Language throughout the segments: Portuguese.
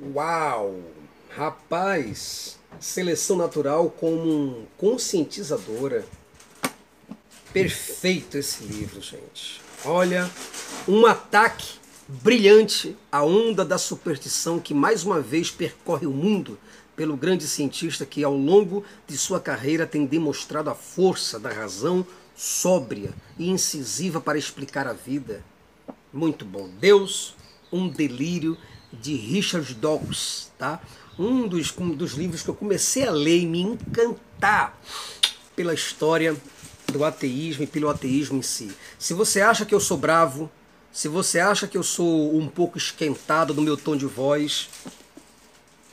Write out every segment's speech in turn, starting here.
Uau! Rapaz, seleção natural como conscientizadora. Perfeito esse livro, gente. Olha, um ataque brilhante à onda da superstição que mais uma vez percorre o mundo pelo grande cientista que ao longo de sua carreira tem demonstrado a força da razão sóbria e incisiva para explicar a vida. Muito bom. Deus, um delírio de Richard Dawkins, tá? Um dos, um dos livros que eu comecei a ler e me encantar pela história do ateísmo e pelo ateísmo em si. Se você acha que eu sou bravo, se você acha que eu sou um pouco esquentado no meu tom de voz,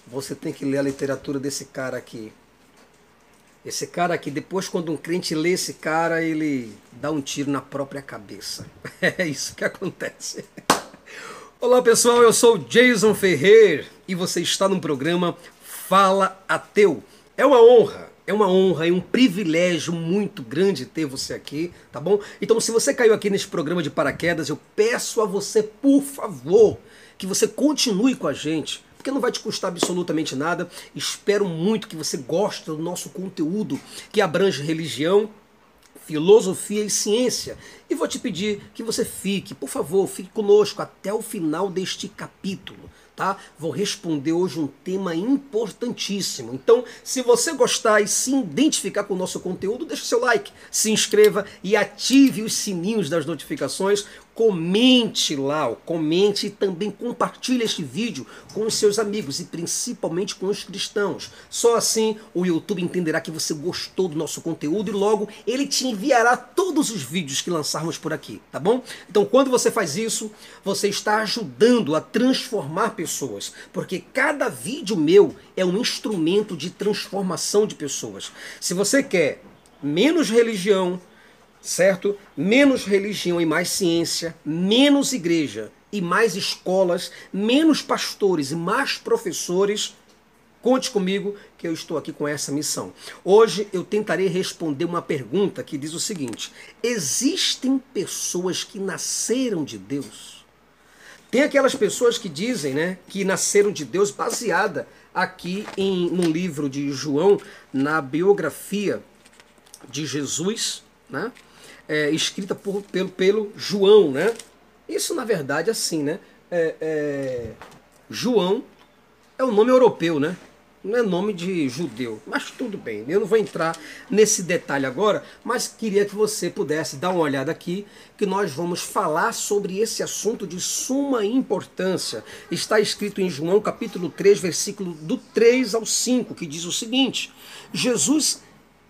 você tem que ler a literatura desse cara aqui. Esse cara aqui, depois quando um crente lê esse cara, ele dá um tiro na própria cabeça. É isso que acontece. Olá pessoal, eu sou Jason Ferrer e você está no programa Fala Ateu. É uma honra, é uma honra e um privilégio muito grande ter você aqui, tá bom? Então se você caiu aqui nesse programa de paraquedas, eu peço a você, por favor, que você continue com a gente, porque não vai te custar absolutamente nada. Espero muito que você goste do nosso conteúdo que abrange religião, filosofia e ciência. E vou te pedir que você fique, por favor, fique conosco até o final deste capítulo. Tá? Vou responder hoje um tema importantíssimo. Então, se você gostar e se identificar com o nosso conteúdo, deixe seu like, se inscreva e ative os sininhos das notificações comente lá, comente e também compartilhe este vídeo com os seus amigos e principalmente com os cristãos. Só assim o YouTube entenderá que você gostou do nosso conteúdo e logo ele te enviará todos os vídeos que lançarmos por aqui, tá bom? Então quando você faz isso, você está ajudando a transformar pessoas, porque cada vídeo meu é um instrumento de transformação de pessoas. Se você quer menos religião, certo? Menos religião e mais ciência, menos igreja e mais escolas, menos pastores e mais professores. Conte comigo que eu estou aqui com essa missão. Hoje eu tentarei responder uma pergunta que diz o seguinte: existem pessoas que nasceram de Deus? Tem aquelas pessoas que dizem, né, que nasceram de Deus baseada aqui em no livro de João, na biografia de Jesus, né? É, escrita por, pelo, pelo João, né? Isso na verdade assim, né? É, é, João é um nome europeu, né? Não é nome de judeu, mas tudo bem. Eu não vou entrar nesse detalhe agora, mas queria que você pudesse dar uma olhada aqui, que nós vamos falar sobre esse assunto de suma importância. Está escrito em João capítulo 3, versículo do 3 ao 5, que diz o seguinte: Jesus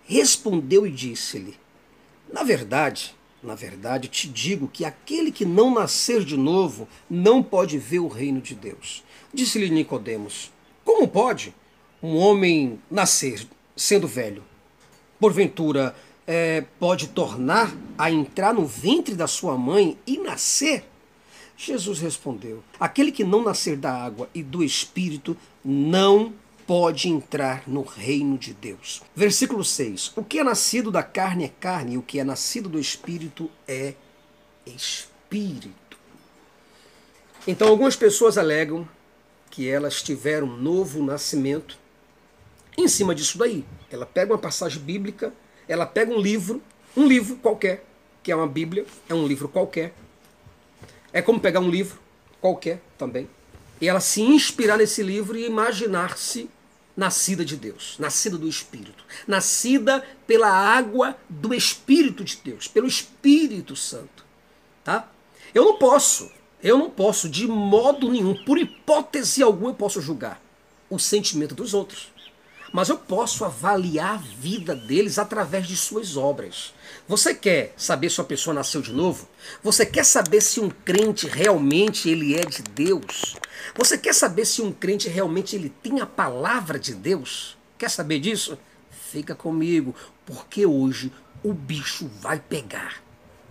respondeu e disse-lhe: na verdade, na verdade, te digo que aquele que não nascer de novo não pode ver o reino de Deus. Disse-lhe Nicodemos: Como pode um homem nascer sendo velho? Porventura, é, pode tornar a entrar no ventre da sua mãe e nascer? Jesus respondeu: Aquele que não nascer da água e do espírito não pode entrar no reino de Deus. Versículo 6: O que é nascido da carne é carne, e o que é nascido do espírito é espírito. Então, algumas pessoas alegam que elas tiveram um novo nascimento. Em cima disso daí, ela pega uma passagem bíblica, ela pega um livro, um livro qualquer, que é uma Bíblia, é um livro qualquer. É como pegar um livro qualquer também, e ela se inspirar nesse livro e imaginar-se nascida de Deus, nascida do Espírito, nascida pela água do Espírito de Deus, pelo Espírito Santo, tá? Eu não posso, eu não posso de modo nenhum, por hipótese alguma, eu posso julgar o sentimento dos outros mas eu posso avaliar a vida deles através de suas obras. Você quer saber se uma pessoa nasceu de novo? Você quer saber se um crente realmente ele é de Deus? Você quer saber se um crente realmente ele tem a palavra de Deus? Quer saber disso? Fica comigo, porque hoje o bicho vai pegar.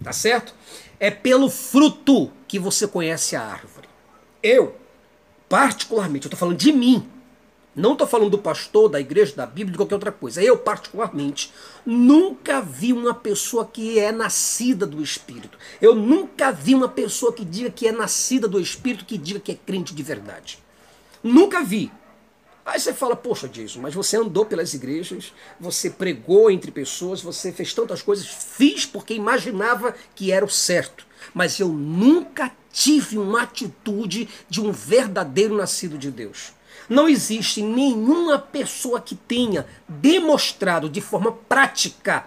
Tá certo? É pelo fruto que você conhece a árvore. Eu, particularmente, eu estou falando de mim, não estou falando do pastor, da igreja, da Bíblia, de qualquer outra coisa. Eu, particularmente, nunca vi uma pessoa que é nascida do Espírito. Eu nunca vi uma pessoa que diga que é nascida do Espírito, que diga que é crente de verdade. Nunca vi. Aí você fala, poxa, Jason, mas você andou pelas igrejas, você pregou entre pessoas, você fez tantas coisas. Fiz porque imaginava que era o certo. Mas eu nunca tive uma atitude de um verdadeiro nascido de Deus. Não existe nenhuma pessoa que tenha demonstrado de forma prática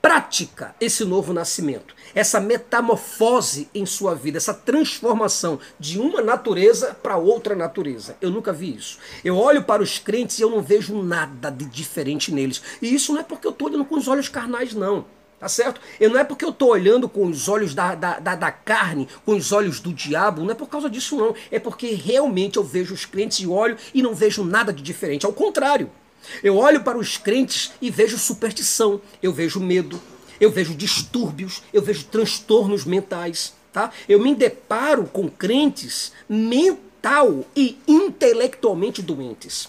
prática esse novo nascimento, essa metamorfose em sua vida, essa transformação de uma natureza para outra natureza. Eu nunca vi isso. Eu olho para os crentes e eu não vejo nada de diferente neles. E isso não é porque eu estou olhando com os olhos carnais, não. Tá certo? E não é porque eu estou olhando com os olhos da, da, da, da, carne, com os olhos do diabo, não é por causa disso, não. É porque realmente eu vejo os crentes e olho e não vejo nada de diferente. Ao contrário. Eu olho para os crentes e vejo superstição, eu vejo medo, eu vejo distúrbios, eu vejo transtornos mentais. Tá? Eu me deparo com crentes mental e intelectualmente doentes.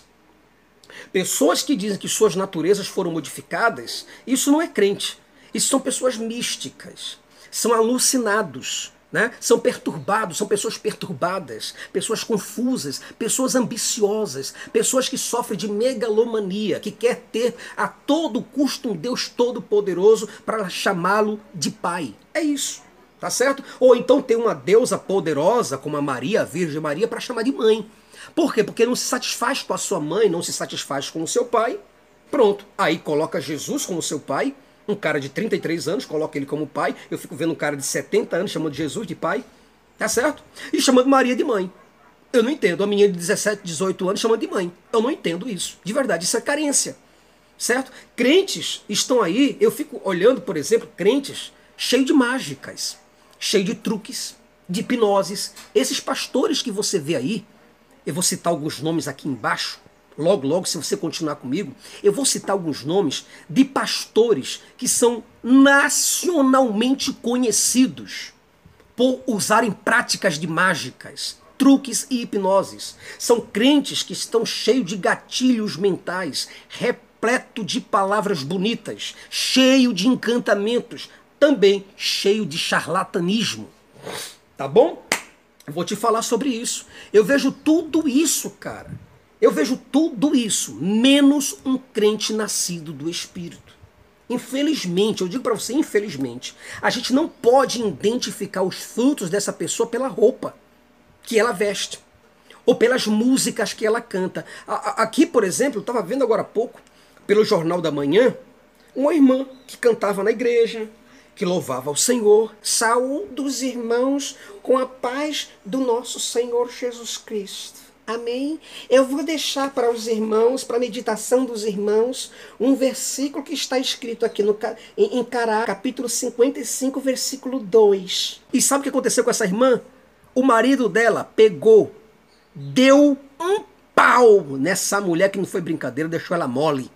Pessoas que dizem que suas naturezas foram modificadas, isso não é crente. Isso são pessoas místicas, são alucinados, né? São perturbados, são pessoas perturbadas, pessoas confusas, pessoas ambiciosas, pessoas que sofrem de megalomania, que quer ter a todo custo um Deus todo-poderoso para chamá-lo de pai. É isso, tá certo? Ou então tem uma deusa poderosa, como a Maria, a Virgem Maria, para chamar de mãe. Por quê? Porque não se satisfaz com a sua mãe, não se satisfaz com o seu pai. Pronto. Aí coloca Jesus como seu pai um cara de 33 anos, coloca ele como pai. Eu fico vendo um cara de 70 anos chamando Jesus de pai. Tá certo? E chamando Maria de mãe. Eu não entendo. A menina de 17, 18 anos chamando de mãe. Eu não entendo isso. De verdade, isso é carência. Certo? Crentes estão aí, eu fico olhando, por exemplo, crentes cheios de mágicas, cheios de truques, de hipnoses. Esses pastores que você vê aí, eu vou citar alguns nomes aqui embaixo, logo, logo, se você continuar comigo, eu vou citar alguns nomes de pastores que são nacionalmente conhecidos por usarem práticas de mágicas, truques e hipnoses. São crentes que estão cheios de gatilhos mentais, repleto de palavras bonitas, cheio de encantamentos, também cheio de charlatanismo. Tá bom? Vou te falar sobre isso. Eu vejo tudo isso, cara eu vejo tudo isso, menos um crente nascido do Espírito. Infelizmente, eu digo para você, infelizmente, a gente não pode identificar os frutos dessa pessoa pela roupa que ela veste ou pelas músicas que ela canta. Aqui, por exemplo, eu estava vendo agora há pouco, pelo Jornal da Manhã, uma irmã que cantava na igreja, que louvava ao Senhor. Saúde os irmãos com a paz do nosso Senhor Jesus Cristo. Amém? Eu vou deixar para os irmãos, para a meditação dos irmãos, um versículo que está escrito aqui no, em, em Cará, capítulo 55, versículo 2. E sabe o que aconteceu com essa irmã? O marido dela pegou, deu um pau nessa mulher que não foi brincadeira, deixou ela mole.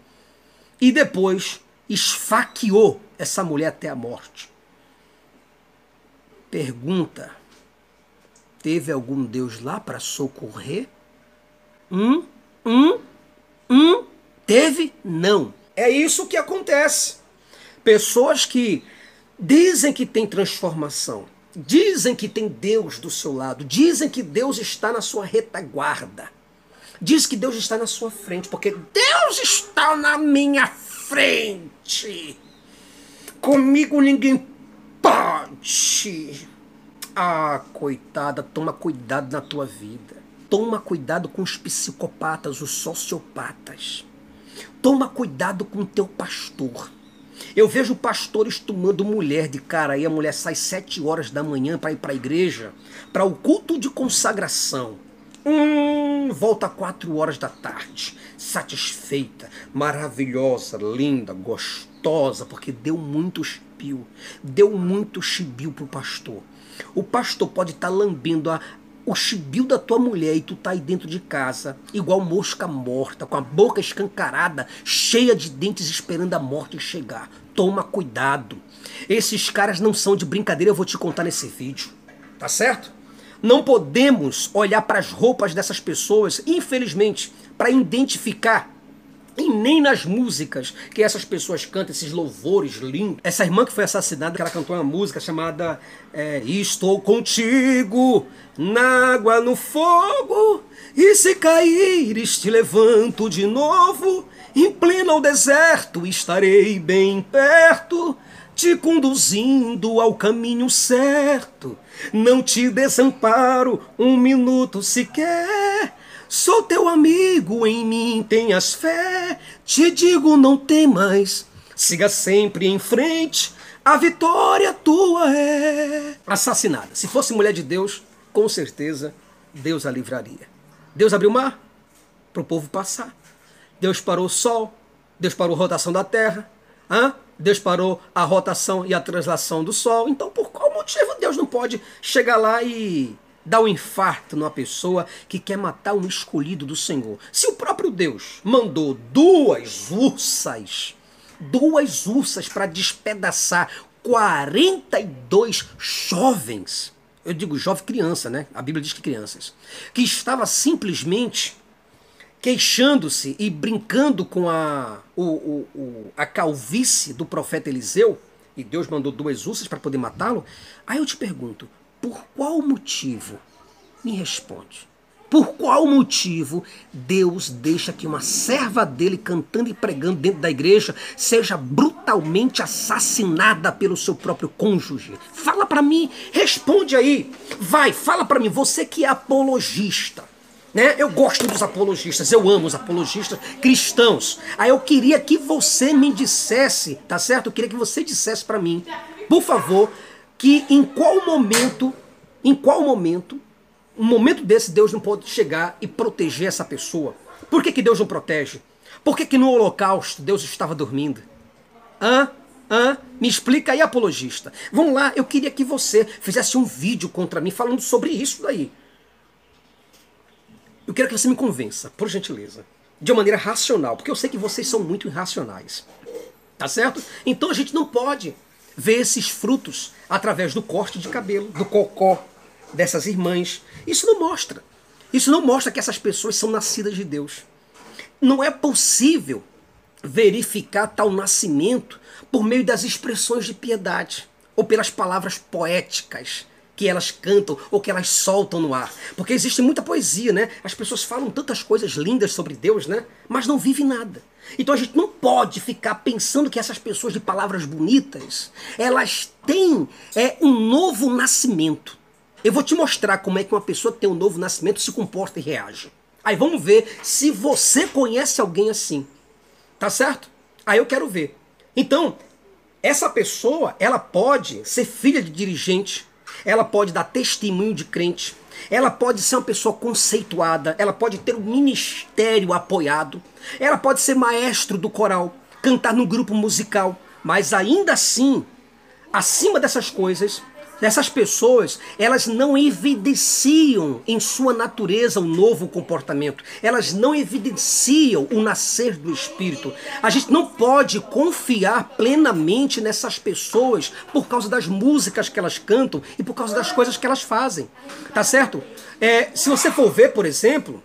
E depois esfaqueou essa mulher até a morte. Pergunta: teve algum Deus lá para socorrer? Hum? Hum? Hum? Teve? Não. É isso que acontece. Pessoas que dizem que tem transformação, dizem que tem Deus do seu lado, dizem que Deus está na sua retaguarda, diz que Deus está na sua frente, porque Deus está na minha frente. Comigo ninguém pode. Ah, coitada, toma cuidado na tua vida. Toma cuidado com os psicopatas, os sociopatas. Toma cuidado com o teu pastor. Eu vejo pastores tomando mulher de cara e a mulher sai sete horas da manhã para ir para a igreja, para o culto de consagração. Hum, volta quatro horas da tarde, satisfeita, maravilhosa, linda, gostosa, porque deu muito chibio, deu muito chibio pro pastor. O pastor pode estar tá lambendo a, o chibio da tua mulher e tu tá aí dentro de casa, igual mosca morta, com a boca escancarada, cheia de dentes esperando a morte chegar. Toma cuidado. Esses caras não são de brincadeira, eu vou te contar nesse vídeo. Tá certo? Não podemos olhar para as roupas dessas pessoas, infelizmente, para identificar e nem nas músicas que essas pessoas cantam, esses louvores lindos. Essa irmã que foi assassinada, ela cantou uma música chamada é, Estou contigo, na água, no fogo, E se caíres, te levanto de novo. Em pleno deserto estarei bem perto, te conduzindo ao caminho certo. Não te desamparo um minuto sequer. Sou teu amigo, em mim tenhas fé. Te digo, não temas, siga sempre em frente. A vitória tua é. Assassinada. Se fosse mulher de Deus, com certeza Deus a livraria. Deus abriu o mar para o povo passar. Deus parou o sol, Deus parou a rotação da terra, hã? Deus parou a rotação e a translação do sol. Então, por qual motivo Deus não pode chegar lá e dar um infarto numa pessoa que quer matar um escolhido do Senhor? Se o próprio Deus mandou duas ursas, duas ursas para despedaçar 42 jovens, eu digo jovem criança, né? A Bíblia diz que crianças, que estava simplesmente queixando-se e brincando com a, o, o, o, a calvície do profeta Eliseu, e Deus mandou duas ursas para poder matá-lo, aí eu te pergunto, por qual motivo? Me responde. Por qual motivo Deus deixa que uma serva dele cantando e pregando dentro da igreja seja brutalmente assassinada pelo seu próprio cônjuge? Fala para mim, responde aí. Vai, fala para mim, você que é apologista. Né? Eu gosto dos apologistas, eu amo os apologistas cristãos. Aí eu queria que você me dissesse, tá certo? Eu queria que você dissesse para mim, por favor, que em qual momento, em qual momento, um momento desse Deus não pode chegar e proteger essa pessoa? Por que, que Deus não protege? Por que, que no holocausto Deus estava dormindo? Hã? Hã? Me explica aí, apologista. Vamos lá, eu queria que você fizesse um vídeo contra mim falando sobre isso daí. Eu quero que você me convença, por gentileza, de uma maneira racional, porque eu sei que vocês são muito irracionais. Tá certo? Então a gente não pode ver esses frutos através do corte de cabelo, do cocó dessas irmãs. Isso não mostra. Isso não mostra que essas pessoas são nascidas de Deus. Não é possível verificar tal nascimento por meio das expressões de piedade ou pelas palavras poéticas que elas cantam ou que elas soltam no ar. Porque existe muita poesia, né? As pessoas falam tantas coisas lindas sobre Deus, né? Mas não vivem nada. Então a gente não pode ficar pensando que essas pessoas de palavras bonitas, elas têm é, um novo nascimento. Eu vou te mostrar como é que uma pessoa que tem um novo nascimento se comporta e reage. Aí vamos ver se você conhece alguém assim. Tá certo? Aí eu quero ver. Então, essa pessoa, ela pode ser filha de dirigente, ela pode dar testemunho de crente, ela pode ser uma pessoa conceituada, ela pode ter um ministério apoiado, ela pode ser maestro do coral, cantar no grupo musical, mas ainda assim, acima dessas coisas, essas pessoas, elas não evidenciam em sua natureza um novo comportamento. Elas não evidenciam o nascer do Espírito. A gente não pode confiar plenamente nessas pessoas por causa das músicas que elas cantam e por causa das coisas que elas fazem. Tá certo? É, se você for ver, por exemplo,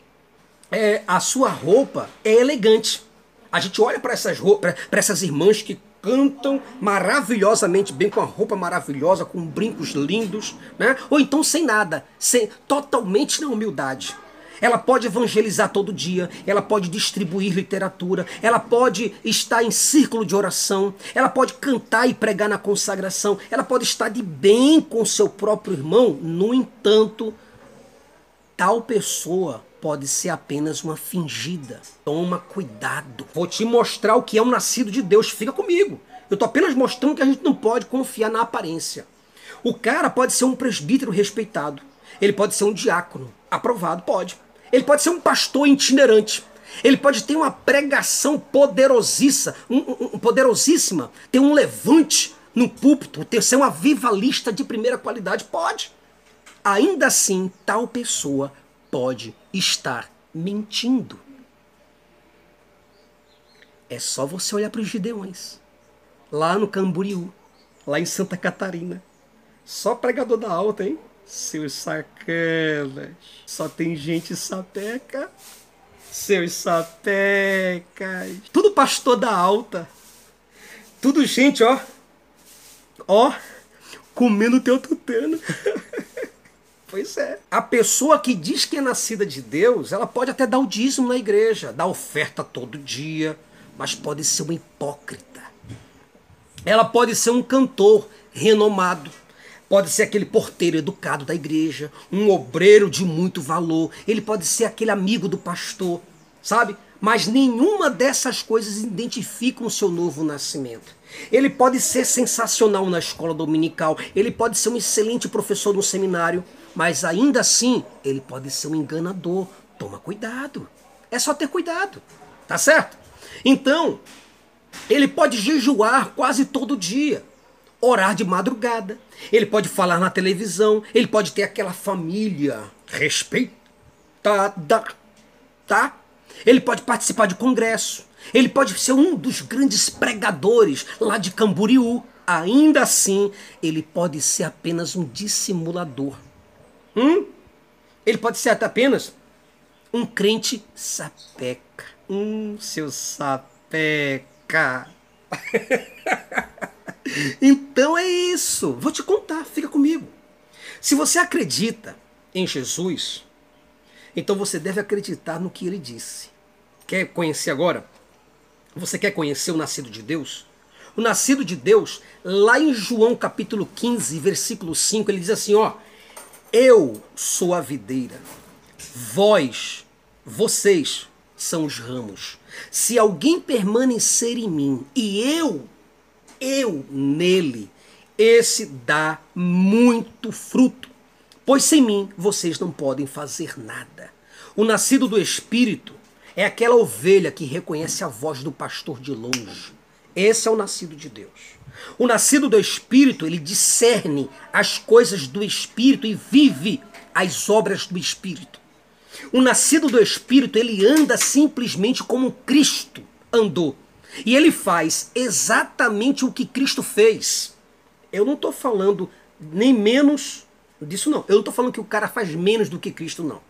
é, a sua roupa é elegante. A gente olha para essas, para essas irmãs que cantam maravilhosamente bem, com a roupa maravilhosa, com brincos lindos, né? ou então sem nada, sem, totalmente na humildade. Ela pode evangelizar todo dia, ela pode distribuir literatura, ela pode estar em círculo de oração, ela pode cantar e pregar na consagração, ela pode estar de bem com seu próprio irmão. No entanto, tal pessoa pode ser apenas uma fingida. Toma cuidado. Vou te mostrar o que é um nascido de Deus. Fica comigo. Eu estou apenas mostrando que a gente não pode confiar na aparência. O cara pode ser um presbítero respeitado. Ele pode ser um diácono aprovado, pode. Ele pode ser um pastor itinerante. Ele pode ter uma pregação poderosíssima, um, um, poderosíssima, ter um levante no púlpito, ter ser uma vivalista de primeira qualidade, pode. Ainda assim, tal pessoa pode estar mentindo. É só você olhar para os Gideões, lá no Camboriú, lá em Santa Catarina. Só pregador da alta, hein? Seus sacanas. Só tem gente sapeca. Seus sapecas. Tudo pastor da alta. Tudo gente, ó. Ó. Comendo teu tutano. Pois é. A pessoa que diz que é nascida de Deus, ela pode até dar o dízimo na igreja, dar oferta todo dia, mas pode ser uma hipócrita. Ela pode ser um cantor renomado, pode ser aquele porteiro educado da igreja, um obreiro de muito valor, ele pode ser aquele amigo do pastor, sabe? Mas nenhuma dessas coisas identificam o seu novo nascimento. Ele pode ser sensacional na escola dominical, ele pode ser um excelente professor no seminário, mas ainda assim ele pode ser um enganador. Toma cuidado. É só ter cuidado. Tá certo? Então, ele pode jejuar quase todo dia, orar de madrugada, ele pode falar na televisão, ele pode ter aquela família respeitada, tá? Ele pode participar de congresso, ele pode ser um dos grandes pregadores lá de Camboriú. Ainda assim, ele pode ser apenas um dissimulador. Hum? Ele pode ser apenas um crente sapeca. Hum, seu sapeca. então é isso. Vou te contar, fica comigo. Se você acredita em Jesus, então você deve acreditar no que ele disse. Quer conhecer agora? Você quer conhecer o nascido de Deus? O nascido de Deus, lá em João capítulo 15, versículo 5, ele diz assim: Ó, eu sou a videira, vós, vocês são os ramos. Se alguém permanecer em mim e eu, eu nele, esse dá muito fruto, pois sem mim vocês não podem fazer nada. O nascido do Espírito é aquela ovelha que reconhece a voz do pastor de longe. Esse é o nascido de Deus. O nascido do Espírito, ele discerne as coisas do Espírito e vive as obras do Espírito. O nascido do Espírito, ele anda simplesmente como Cristo andou. E ele faz exatamente o que Cristo fez. Eu não estou falando nem menos disso, não. Eu não estou falando que o cara faz menos do que Cristo, não.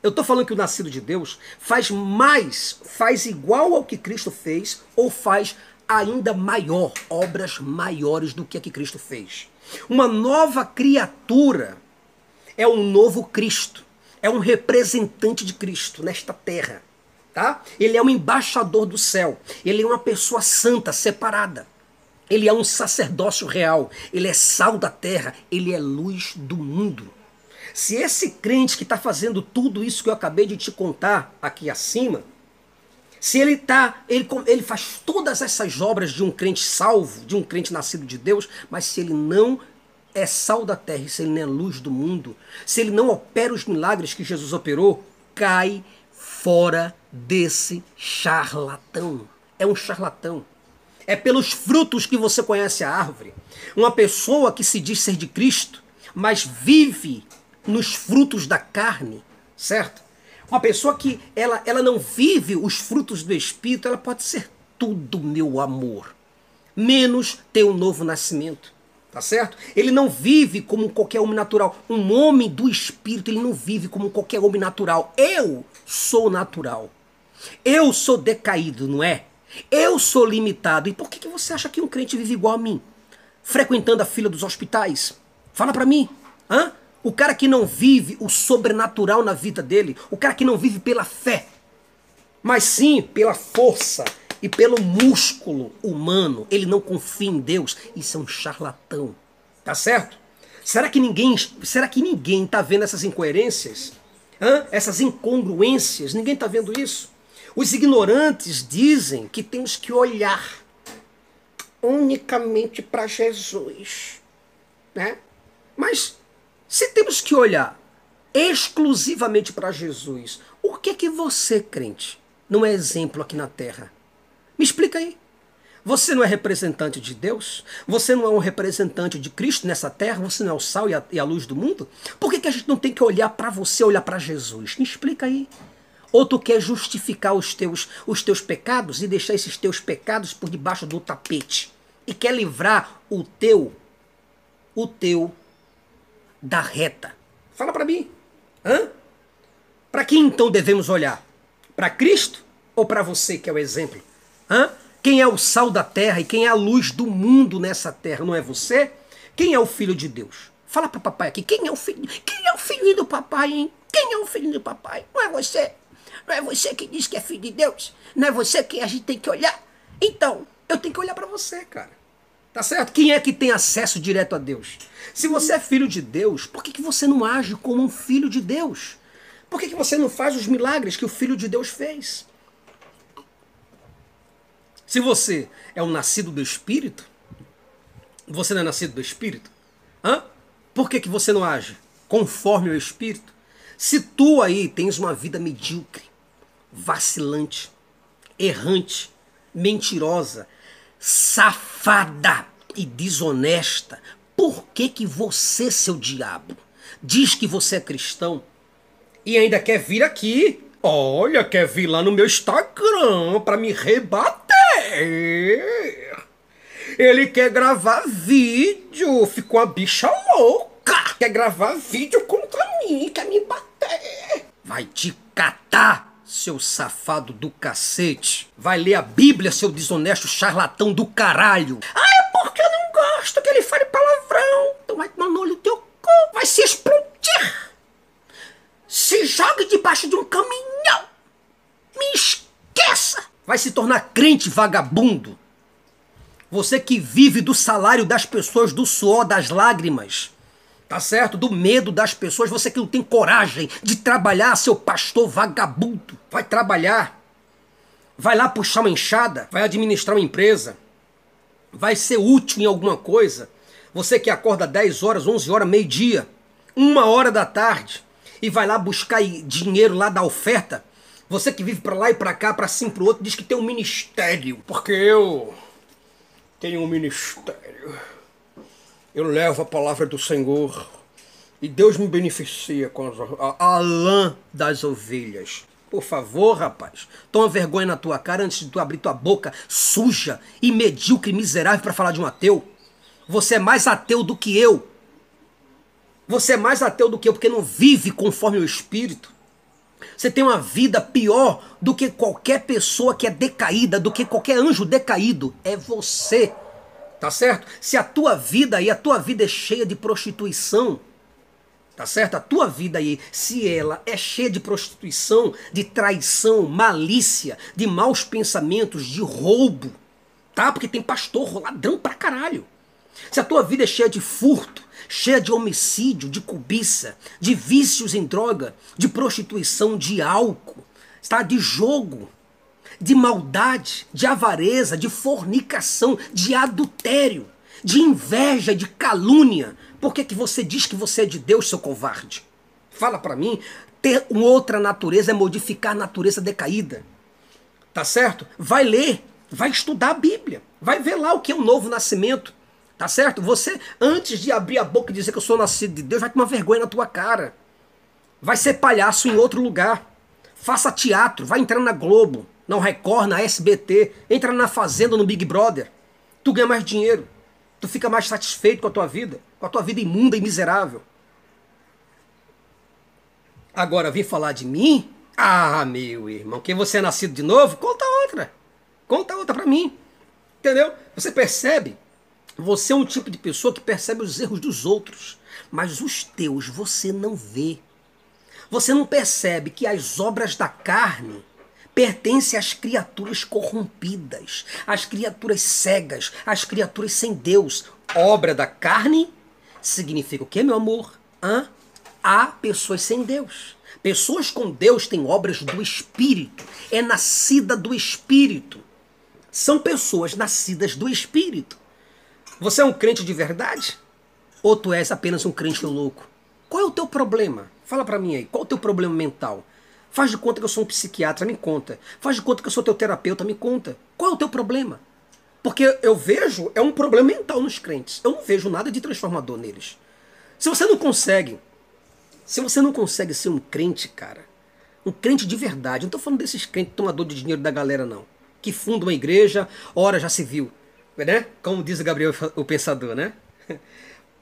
Eu estou falando que o nascido de Deus faz mais, faz igual ao que Cristo fez, ou faz ainda maior, obras maiores do que a que Cristo fez. Uma nova criatura é um novo Cristo é um representante de Cristo nesta terra. Tá? Ele é um embaixador do céu. Ele é uma pessoa santa, separada. Ele é um sacerdócio real. Ele é sal da terra. Ele é luz do mundo. Se esse crente que está fazendo tudo isso que eu acabei de te contar aqui acima, se ele tá, ele, ele faz todas essas obras de um crente salvo, de um crente nascido de Deus, mas se ele não é sal da terra, se ele não é luz do mundo, se ele não opera os milagres que Jesus operou, cai fora desse charlatão. É um charlatão. É pelos frutos que você conhece a árvore. Uma pessoa que se diz ser de Cristo, mas vive nos frutos da carne, certo? Uma pessoa que ela, ela não vive os frutos do Espírito, ela pode ser tudo, meu amor, menos ter um novo nascimento. Tá certo? Ele não vive como qualquer homem natural. Um homem do espírito, ele não vive como qualquer homem natural. Eu sou natural. Eu sou decaído, não é? Eu sou limitado. E por que, que você acha que um crente vive igual a mim? Frequentando a fila dos hospitais? Fala para mim. Hã? O cara que não vive o sobrenatural na vida dele. O cara que não vive pela fé. Mas sim pela força e pelo músculo humano, ele não confia em Deus, isso é um charlatão. Tá certo? Será que ninguém, será que ninguém tá vendo essas incoerências? Hã? Essas incongruências? Ninguém tá vendo isso? Os ignorantes dizem que temos que olhar unicamente para Jesus, né? Mas se temos que olhar exclusivamente para Jesus, o que é que você, crente, não é exemplo aqui na terra? Me explica aí. Você não é representante de Deus? Você não é um representante de Cristo nessa terra? Você não é o sal e a, e a luz do mundo? Por que, que a gente não tem que olhar para você, olhar para Jesus? Me explica aí. Ou tu quer justificar os teus, os teus pecados e deixar esses teus pecados por debaixo do tapete? E quer livrar o teu, o teu da reta? Fala para mim. Hã? Para quem então devemos olhar? Para Cristo ou para você que é o exemplo? Hã? Quem é o sal da terra e quem é a luz do mundo nessa terra? Não é você? Quem é o Filho de Deus? Fala para papai aqui, quem é o filho? Quem é o filho do papai, hein? Quem é o filho do papai? Não é você. Não é você que diz que é filho de Deus. Não é você que a gente tem que olhar. Então, eu tenho que olhar para você, cara. Tá certo? Quem é que tem acesso direto a Deus? Se você é filho de Deus, por que, que você não age como um filho de Deus? Por que, que você não faz os milagres que o filho de Deus fez? Se você é um nascido do Espírito, você não é nascido do Espírito? Hã? Por que, que você não age conforme o Espírito? Se tu aí tens uma vida medíocre, vacilante, errante, mentirosa, safada e desonesta, por que que você, seu diabo, diz que você é cristão e ainda quer vir aqui? Olha, quer vir lá no meu Instagram para me rebater. Ele quer gravar vídeo, ficou a bicha louca. Quer gravar vídeo contra mim, quer me bater. Vai te catar seu safado do cacete. Vai ler a Bíblia, seu desonesto charlatão do caralho. Ah, é porque eu não gosto que ele fale palavrão. Então vai tomar no olho teu cu. Vai se explodir. Se jogue debaixo de um caminhão. Me esqueça. Vai se tornar crente vagabundo. Você que vive do salário das pessoas, do suor, das lágrimas tá certo? Do medo das pessoas, você que não tem coragem de trabalhar, seu pastor vagabundo. Vai trabalhar, vai lá puxar uma enxada, vai administrar uma empresa, vai ser útil em alguma coisa. Você que acorda 10 horas, 11 horas, meio-dia, uma hora da tarde e vai lá buscar dinheiro lá da oferta. Você que vive para lá e para cá, para cima para outro, diz que tem um ministério. Porque eu tenho um ministério eu levo a palavra do Senhor e Deus me beneficia com a, a lã das ovelhas. Por favor, rapaz, toma vergonha na tua cara antes de tu abrir tua boca suja e medíocre miserável para falar de um ateu. Você é mais ateu do que eu. Você é mais ateu do que eu porque não vive conforme o Espírito. Você tem uma vida pior do que qualquer pessoa que é decaída, do que qualquer anjo decaído. É você. Tá certo? Se a tua vida aí, a tua vida é cheia de prostituição, tá certo? A tua vida aí, se ela é cheia de prostituição, de traição, malícia, de maus pensamentos, de roubo, tá? Porque tem pastor ladrão pra caralho. Se a tua vida é cheia de furto, cheia de homicídio, de cobiça, de vícios em droga, de prostituição, de álcool, está de jogo, de maldade, de avareza, de fornicação, de adultério, de inveja, de calúnia. Por que, que você diz que você é de Deus, seu covarde? Fala para mim. Ter uma outra natureza é modificar a natureza decaída. Tá certo? Vai ler, vai estudar a Bíblia, vai ver lá o que é o um novo nascimento. Tá certo? Você, antes de abrir a boca e dizer que eu sou nascido de Deus, vai tomar vergonha na tua cara. Vai ser palhaço em outro lugar. Faça teatro, vai entrar na Globo não Record, na SBT, entra na Fazenda, no Big Brother. Tu ganha mais dinheiro. Tu fica mais satisfeito com a tua vida, com a tua vida imunda e miserável. Agora, vir falar de mim? Ah, meu irmão, que você é nascido de novo? Conta outra. Conta outra para mim. Entendeu? Você percebe? Você é um tipo de pessoa que percebe os erros dos outros, mas os teus você não vê. Você não percebe que as obras da carne pertence às criaturas corrompidas, às criaturas cegas, às criaturas sem Deus. Obra da carne significa o que, meu amor? Hã? Há pessoas sem Deus. Pessoas com Deus têm obras do Espírito. É nascida do Espírito. São pessoas nascidas do Espírito. Você é um crente de verdade? Ou tu és apenas um crente louco? Qual é o teu problema? Fala para mim aí, qual é o teu problema mental? Faz de conta que eu sou um psiquiatra, me conta. Faz de conta que eu sou teu terapeuta, me conta. Qual é o teu problema? Porque eu vejo, é um problema mental nos crentes. Eu não vejo nada de transformador neles. Se você não consegue, se você não consegue ser um crente, cara, um crente de verdade, não estou falando desses crentes tomador de dinheiro da galera, não. Que fundam uma igreja, ora já se viu. Né? Como diz o Gabriel o Pensador, né?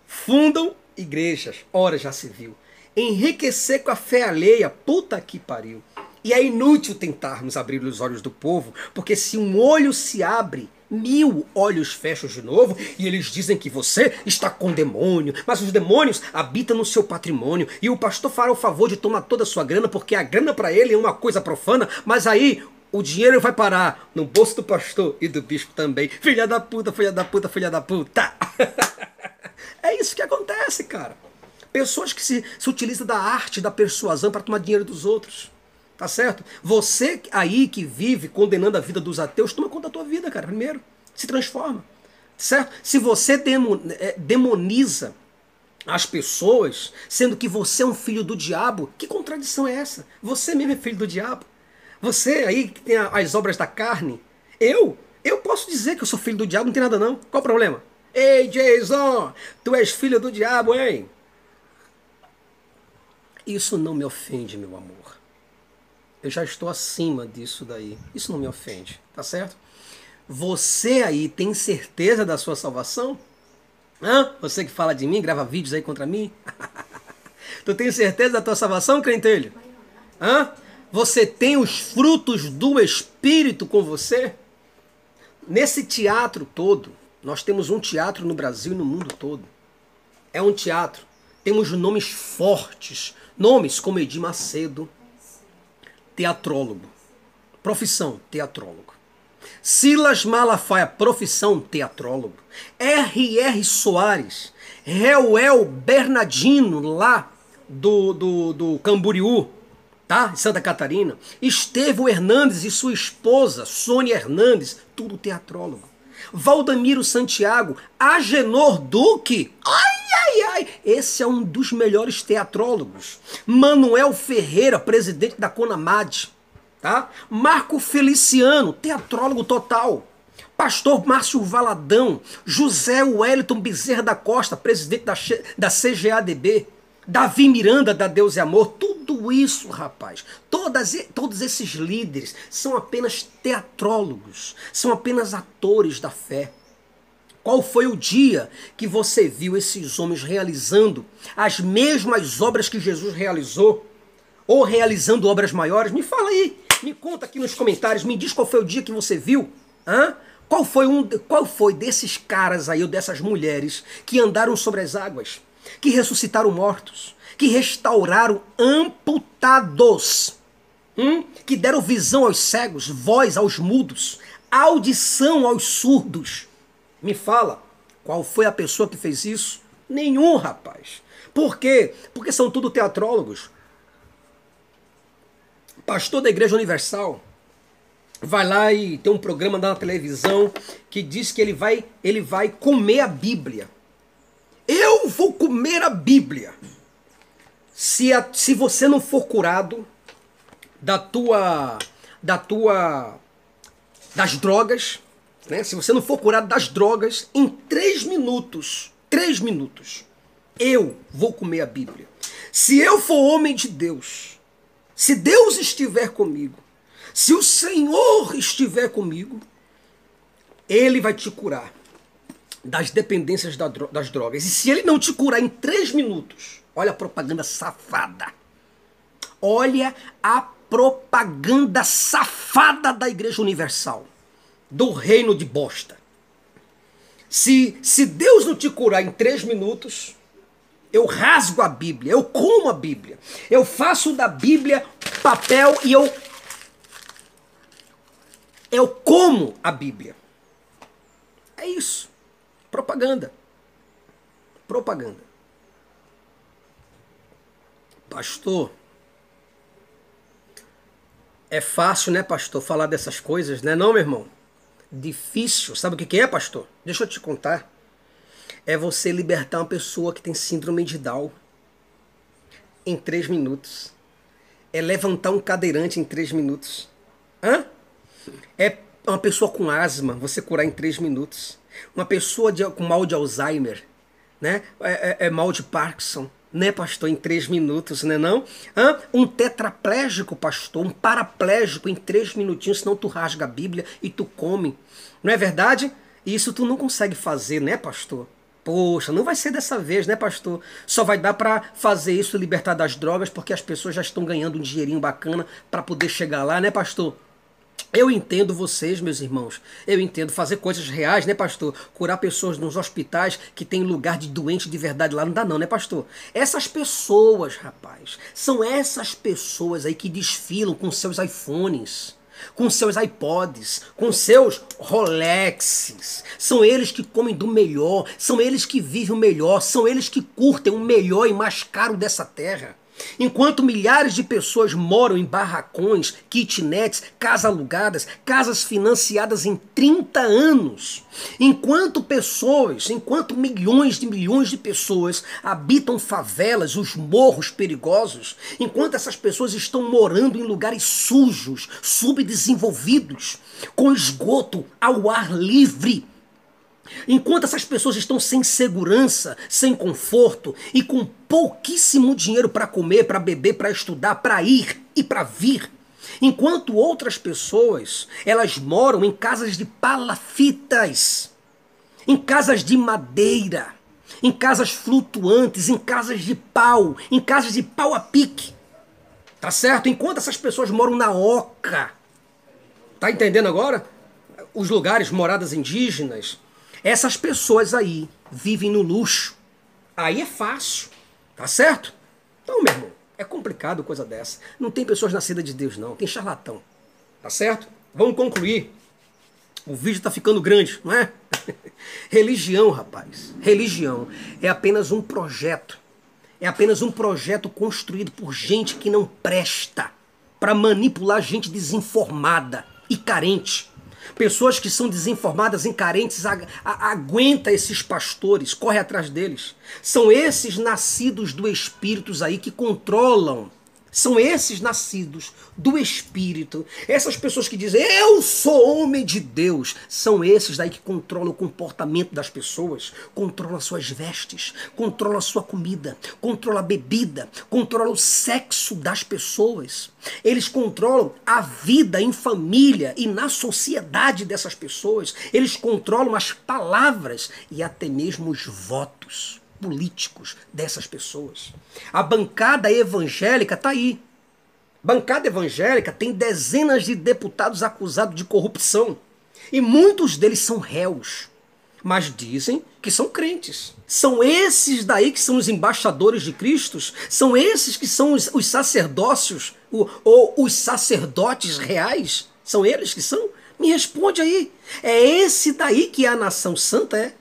Fundam igrejas, ora já se viu enriquecer com a fé alheia, puta que pariu. E é inútil tentarmos abrir os olhos do povo, porque se um olho se abre, mil olhos fecham de novo e eles dizem que você está com demônio, mas os demônios habitam no seu patrimônio e o pastor fará o favor de tomar toda a sua grana porque a grana para ele é uma coisa profana, mas aí o dinheiro vai parar no bolso do pastor e do bispo também. Filha da puta, filha da puta, filha da puta. é isso que acontece, cara. Pessoas que se, se utilizam da arte da persuasão para tomar dinheiro dos outros. Tá certo? Você aí que vive condenando a vida dos ateus, toma conta da tua vida, cara, primeiro. Se transforma. Certo? Se você é, demoniza as pessoas, sendo que você é um filho do diabo, que contradição é essa? Você mesmo é filho do diabo. Você aí que tem as obras da carne, eu, eu posso dizer que eu sou filho do diabo, não tem nada não. Qual o problema? Ei, Jason, tu és filho do diabo, hein? Isso não me ofende, meu amor. Eu já estou acima disso daí. Isso não me ofende, tá certo? Você aí tem certeza da sua salvação? Hã? Você que fala de mim, grava vídeos aí contra mim? tu tem certeza da tua salvação, crentelho? Hã? Você tem os frutos do Espírito com você? Nesse teatro todo, nós temos um teatro no Brasil e no mundo todo. É um teatro. Temos nomes fortes, nomes como Edir Macedo, teatrólogo. Profissão, teatrólogo. Silas Malafaia, profissão, teatrólogo. R.R. Soares, Reuel Bernardino, lá do, do, do Camboriú, tá? Santa Catarina. Estevão Hernandes e sua esposa, Sônia Hernandes, tudo teatrólogo. Valdemiro Santiago, Agenor Duque, ai, ai, ai, esse é um dos melhores teatrólogos. Manuel Ferreira, presidente da Conamad, tá? Marco Feliciano, teatrólogo total. Pastor Márcio Valadão, José Wellington Bezerra da Costa, presidente da, da CGADB, Davi Miranda da Deus e Amor, tudo isso, rapaz, todas, todos esses líderes são apenas teatrólogos, são apenas atores da fé. Qual foi o dia que você viu esses homens realizando as mesmas obras que Jesus realizou? Ou realizando obras maiores? Me fala aí, me conta aqui nos comentários, me diz qual foi o dia que você viu. Hã? Qual foi, um, qual foi desses caras aí, ou dessas mulheres, que andaram sobre as águas? que ressuscitaram mortos, que restauraram amputados, hum? que deram visão aos cegos, voz aos mudos, audição aos surdos. Me fala, qual foi a pessoa que fez isso? Nenhum, rapaz. Por quê? Porque são tudo teatrólogos. Pastor da Igreja Universal vai lá e tem um programa na televisão que diz que ele vai, ele vai comer a Bíblia. Eu vou comer a Bíblia. Se, a, se você não for curado da tua da tua das drogas, né? Se você não for curado das drogas em três minutos, três minutos, eu vou comer a Bíblia. Se eu for homem de Deus, se Deus estiver comigo, se o Senhor estiver comigo, Ele vai te curar das dependências das drogas. E se ele não te curar em três minutos, olha a propaganda safada. Olha a propaganda safada da Igreja Universal, do reino de bosta. Se, se Deus não te curar em três minutos, eu rasgo a Bíblia, eu como a Bíblia, eu faço da Bíblia papel e eu eu como a Bíblia. É isso. Propaganda. Propaganda. Pastor, é fácil, né, pastor, falar dessas coisas, né, não, meu irmão? Difícil. Sabe o que é, pastor? Deixa eu te contar. É você libertar uma pessoa que tem síndrome de Down em três minutos. É levantar um cadeirante em três minutos. Hã? É uma pessoa com asma, você curar em três minutos. Uma pessoa de, com mal de Alzheimer, né? É, é, é, mal de Parkinson, né, pastor? Em três minutos, né não? Hã? Um tetraplégico, pastor, um paraplégico em três minutinhos, senão tu rasga a Bíblia e tu come. Não é verdade? Isso tu não consegue fazer, né, pastor? Poxa, não vai ser dessa vez, né, pastor? Só vai dar para fazer isso libertar das drogas, porque as pessoas já estão ganhando um dinheirinho bacana para poder chegar lá, né, pastor? Eu entendo vocês, meus irmãos. Eu entendo fazer coisas reais, né, pastor? Curar pessoas nos hospitais que tem lugar de doente de verdade lá não dá não, né, pastor? Essas pessoas, rapaz, são essas pessoas aí que desfilam com seus iPhones, com seus iPods, com seus Rolexes. São eles que comem do melhor, são eles que vivem o melhor, são eles que curtem o melhor e mais caro dessa terra. Enquanto milhares de pessoas moram em barracões, kitnets, casas alugadas, casas financiadas em 30 anos. Enquanto pessoas, enquanto milhões de milhões de pessoas habitam favelas, os morros perigosos, enquanto essas pessoas estão morando em lugares sujos, subdesenvolvidos, com esgoto ao ar livre, Enquanto essas pessoas estão sem segurança, sem conforto e com pouquíssimo dinheiro para comer, para beber, para estudar, para ir e para vir, enquanto outras pessoas, elas moram em casas de palafitas, em casas de madeira, em casas flutuantes, em casas de pau, em casas de pau a pique. Tá certo? Enquanto essas pessoas moram na oca. Tá entendendo agora? Os lugares, moradas indígenas, essas pessoas aí vivem no luxo. Aí é fácil, tá certo? Então, meu irmão, é complicado coisa dessa. Não tem pessoas nascidas de Deus, não. Tem charlatão. Tá certo? Vamos concluir. O vídeo está ficando grande, não é? Religião, rapaz. Religião é apenas um projeto. É apenas um projeto construído por gente que não presta para manipular gente desinformada e carente. Pessoas que são desinformadas, incarentes, aguenta esses pastores, corre atrás deles. São esses nascidos do Espírito aí que controlam são esses nascidos do Espírito, essas pessoas que dizem eu sou homem de Deus, são esses daí que controlam o comportamento das pessoas, controlam as suas vestes, controlam a sua comida, controlam a bebida, controlam o sexo das pessoas. Eles controlam a vida em família e na sociedade dessas pessoas. Eles controlam as palavras e até mesmo os votos políticos dessas pessoas. A bancada evangélica está aí. Bancada evangélica tem dezenas de deputados acusados de corrupção. E muitos deles são réus. Mas dizem que são crentes. São esses daí que são os embaixadores de Cristo? São esses que são os, os sacerdócios? O, ou os sacerdotes reais? São eles que são? Me responde aí. É esse daí que é a nação santa, é?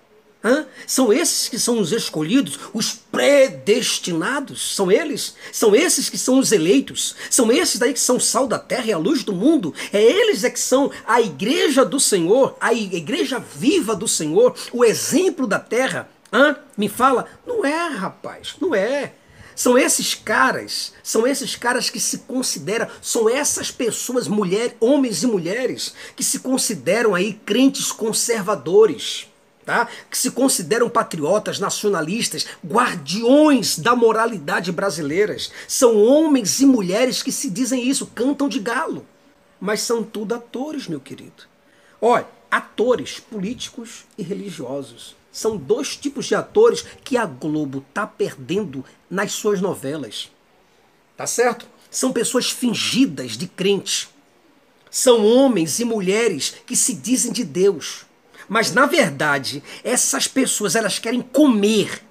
Hã? São esses que são os escolhidos, os predestinados, são eles, são esses que são os eleitos, são esses daí que são sal da terra e a luz do mundo, é eles é que são a igreja do Senhor, a igreja viva do Senhor, o exemplo da terra. Hã? Me fala, não é, rapaz, não é. São esses caras, são esses caras que se consideram, são essas pessoas, mulheres, homens e mulheres, que se consideram aí crentes conservadores tá? que se consideram patriotas, nacionalistas, guardiões da moralidade brasileiras. São homens e mulheres que se dizem isso, cantam de galo. Mas são tudo atores, meu querido. Olha, atores políticos e religiosos. São dois tipos de atores que a Globo tá perdendo nas suas novelas. Tá certo? São pessoas fingidas de crente. São homens e mulheres que se dizem de Deus mas na verdade, essas pessoas elas querem comer.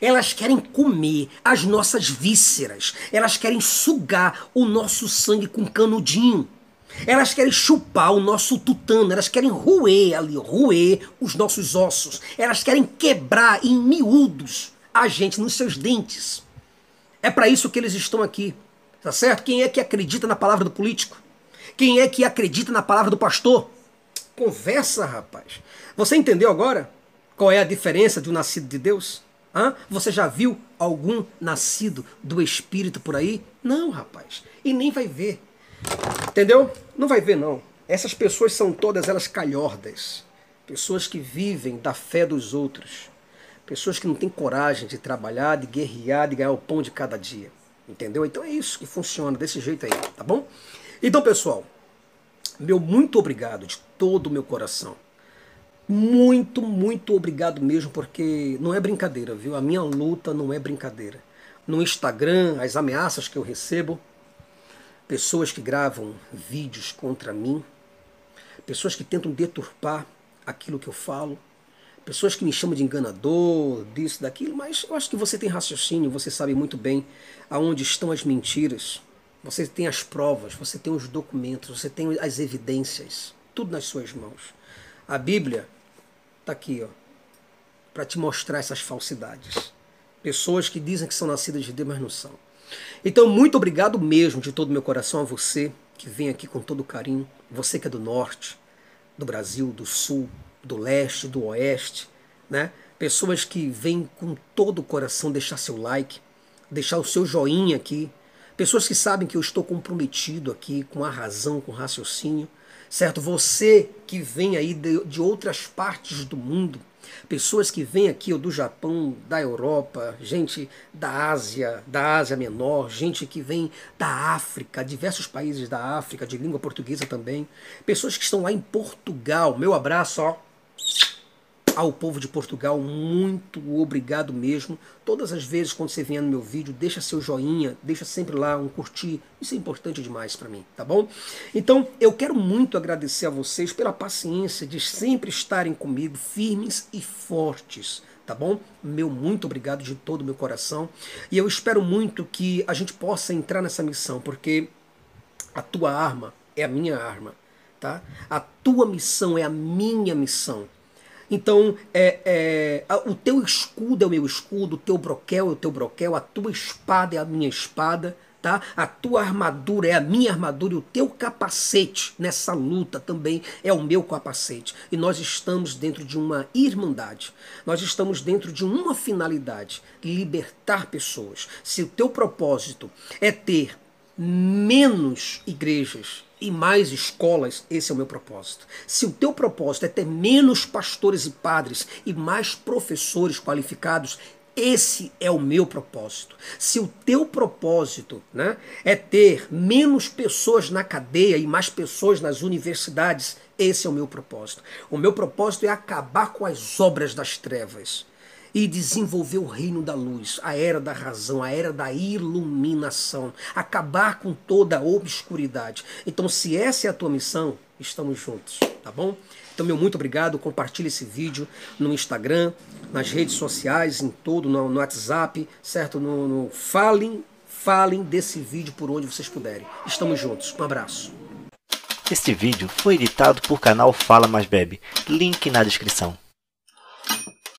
Elas querem comer as nossas vísceras. Elas querem sugar o nosso sangue com canudinho. Elas querem chupar o nosso tutano, elas querem roer ali, roer os nossos ossos. Elas querem quebrar em miúdos a gente nos seus dentes. É para isso que eles estão aqui. Tá certo? Quem é que acredita na palavra do político? Quem é que acredita na palavra do pastor? Conversa, rapaz. Você entendeu agora qual é a diferença de um nascido de Deus? Hã? Você já viu algum nascido do Espírito por aí? Não, rapaz. E nem vai ver. Entendeu? Não vai ver, não. Essas pessoas são todas elas calhordas. Pessoas que vivem da fé dos outros. Pessoas que não têm coragem de trabalhar, de guerrear, de ganhar o pão de cada dia. Entendeu? Então é isso que funciona desse jeito aí, tá bom? Então, pessoal, meu muito obrigado de todo o meu coração. Muito, muito obrigado mesmo, porque não é brincadeira, viu? A minha luta não é brincadeira. No Instagram, as ameaças que eu recebo, pessoas que gravam vídeos contra mim, pessoas que tentam deturpar aquilo que eu falo, pessoas que me chamam de enganador, disso, daquilo, mas eu acho que você tem raciocínio, você sabe muito bem aonde estão as mentiras, você tem as provas, você tem os documentos, você tem as evidências, tudo nas suas mãos. A Bíblia está aqui, ó, para te mostrar essas falsidades. Pessoas que dizem que são nascidas de Deus, mas não são. Então, muito obrigado mesmo de todo meu coração a você que vem aqui com todo carinho, você que é do norte, do Brasil, do sul, do leste, do oeste, né? Pessoas que vêm com todo o coração deixar seu like, deixar o seu joinha aqui. Pessoas que sabem que eu estou comprometido aqui com a razão, com o raciocínio, certo? Você que vem aí de, de outras partes do mundo, Pessoas que vêm aqui ou do Japão, da Europa, gente da Ásia, da Ásia Menor, gente que vem da África, diversos países da África, de língua portuguesa também. Pessoas que estão lá em Portugal. Meu abraço, ó ao povo de Portugal, muito obrigado mesmo. Todas as vezes quando você vier no meu vídeo, deixa seu joinha, deixa sempre lá um curtir. Isso é importante demais para mim, tá bom? Então, eu quero muito agradecer a vocês pela paciência de sempre estarem comigo, firmes e fortes tá bom? Meu muito obrigado de todo o meu coração. E eu espero muito que a gente possa entrar nessa missão, porque a tua arma é a minha arma, tá? A tua missão é a minha missão. Então, é, é, o teu escudo é o meu escudo, o teu broquel é o teu broquel, a tua espada é a minha espada, tá? A tua armadura é a minha armadura e o teu capacete nessa luta também é o meu capacete. E nós estamos dentro de uma irmandade. Nós estamos dentro de uma finalidade: libertar pessoas. Se o teu propósito é ter menos igrejas e mais escolas, esse é o meu propósito. Se o teu propósito é ter menos pastores e padres e mais professores qualificados, esse é o meu propósito. Se o teu propósito né, é ter menos pessoas na cadeia e mais pessoas nas universidades, esse é o meu propósito. O meu propósito é acabar com as obras das trevas e desenvolver o reino da luz, a era da razão, a era da iluminação, acabar com toda a obscuridade. Então, se essa é a tua missão, estamos juntos, tá bom? Então, meu muito obrigado. Compartilhe esse vídeo no Instagram, nas redes sociais, em todo, no, no WhatsApp, certo? No, no, falem, falem desse vídeo por onde vocês puderem. Estamos juntos. Um abraço. Este vídeo foi editado por canal Fala Mais Bebe. Link na descrição.